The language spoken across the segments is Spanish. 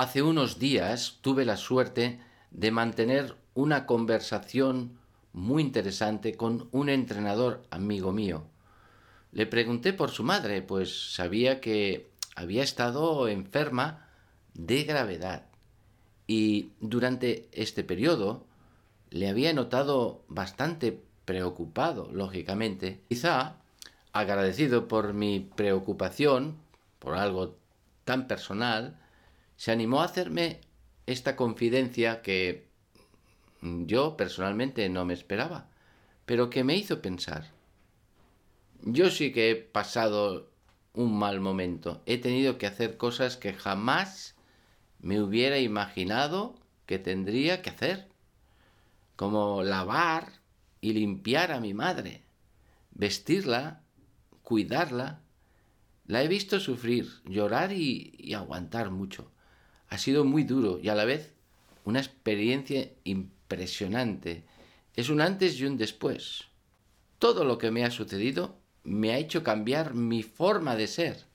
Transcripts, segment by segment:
Hace unos días tuve la suerte de mantener una conversación muy interesante con un entrenador amigo mío. Le pregunté por su madre, pues sabía que había estado enferma de gravedad y durante este periodo le había notado bastante preocupado, lógicamente. Quizá, agradecido por mi preocupación, por algo tan personal, se animó a hacerme esta confidencia que yo personalmente no me esperaba, pero que me hizo pensar. Yo sí que he pasado un mal momento. He tenido que hacer cosas que jamás me hubiera imaginado que tendría que hacer, como lavar y limpiar a mi madre, vestirla, cuidarla. La he visto sufrir, llorar y, y aguantar mucho ha sido muy duro y a la vez una experiencia impresionante. Es un antes y un después. Todo lo que me ha sucedido me ha hecho cambiar mi forma de ser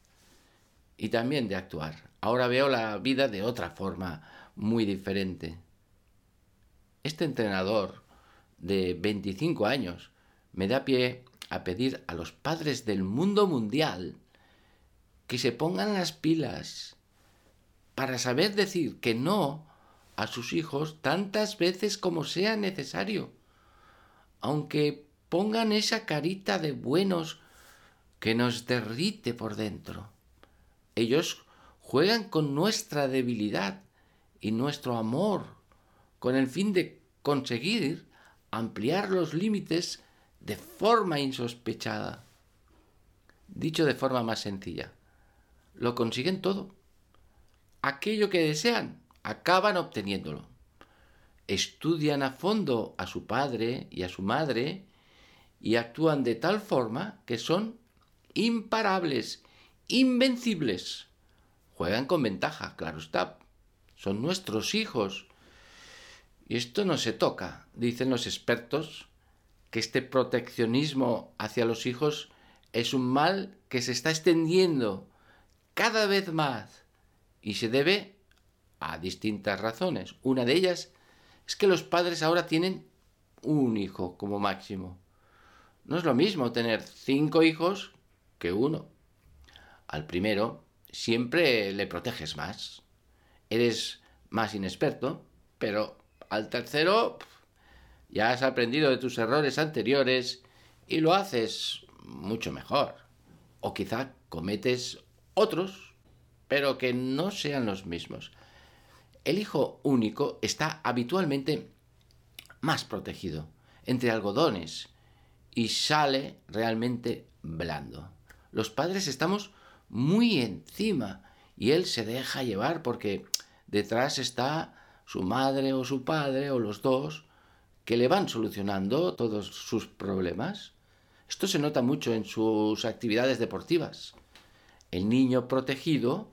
y también de actuar. Ahora veo la vida de otra forma muy diferente. Este entrenador de 25 años me da pie a pedir a los padres del mundo mundial que se pongan las pilas para saber decir que no a sus hijos tantas veces como sea necesario, aunque pongan esa carita de buenos que nos derrite por dentro. Ellos juegan con nuestra debilidad y nuestro amor, con el fin de conseguir ampliar los límites de forma insospechada. Dicho de forma más sencilla, lo consiguen todo aquello que desean, acaban obteniéndolo. Estudian a fondo a su padre y a su madre y actúan de tal forma que son imparables, invencibles. Juegan con ventaja, claro está. Son nuestros hijos. Y esto no se toca, dicen los expertos, que este proteccionismo hacia los hijos es un mal que se está extendiendo cada vez más y se debe a distintas razones. Una de ellas es que los padres ahora tienen un hijo como máximo. No es lo mismo tener cinco hijos que uno. Al primero siempre le proteges más. Eres más inexperto, pero al tercero ya has aprendido de tus errores anteriores y lo haces mucho mejor. O quizá cometes otros pero que no sean los mismos. El hijo único está habitualmente más protegido, entre algodones, y sale realmente blando. Los padres estamos muy encima y él se deja llevar porque detrás está su madre o su padre o los dos que le van solucionando todos sus problemas. Esto se nota mucho en sus actividades deportivas. El niño protegido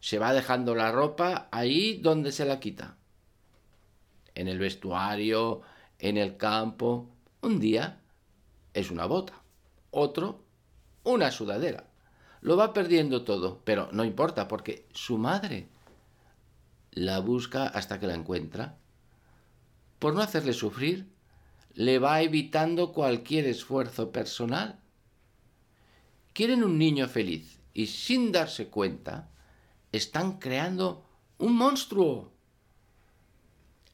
se va dejando la ropa ahí donde se la quita. En el vestuario, en el campo. Un día es una bota, otro una sudadera. Lo va perdiendo todo, pero no importa porque su madre la busca hasta que la encuentra. Por no hacerle sufrir, le va evitando cualquier esfuerzo personal. Quieren un niño feliz y sin darse cuenta, están creando un monstruo.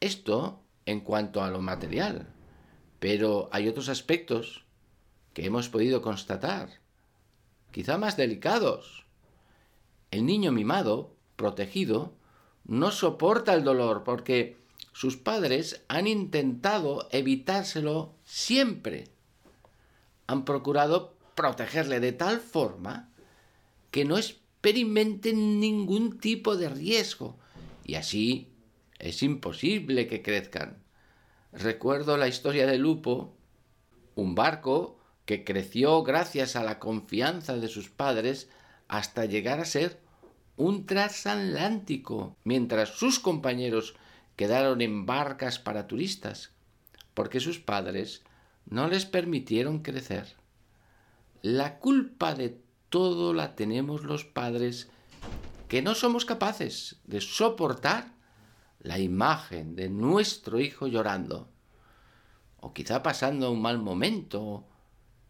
Esto en cuanto a lo material, pero hay otros aspectos que hemos podido constatar, quizá más delicados. El niño mimado, protegido, no soporta el dolor porque sus padres han intentado evitárselo siempre. Han procurado protegerle de tal forma que no es experimenten ningún tipo de riesgo y así es imposible que crezcan. Recuerdo la historia de Lupo, un barco que creció gracias a la confianza de sus padres hasta llegar a ser un transatlántico, mientras sus compañeros quedaron en barcas para turistas, porque sus padres no les permitieron crecer. La culpa de todo la tenemos los padres que no somos capaces de soportar la imagen de nuestro hijo llorando, o quizá pasando un mal momento,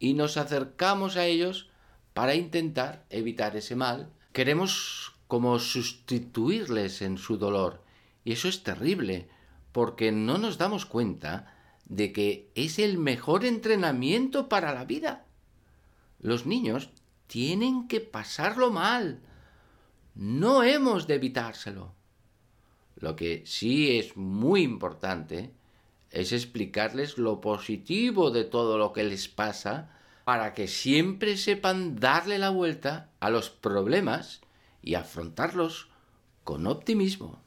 y nos acercamos a ellos para intentar evitar ese mal. Queremos como sustituirles en su dolor, y eso es terrible, porque no nos damos cuenta de que es el mejor entrenamiento para la vida. Los niños tienen que pasarlo mal. No hemos de evitárselo. Lo que sí es muy importante es explicarles lo positivo de todo lo que les pasa para que siempre sepan darle la vuelta a los problemas y afrontarlos con optimismo.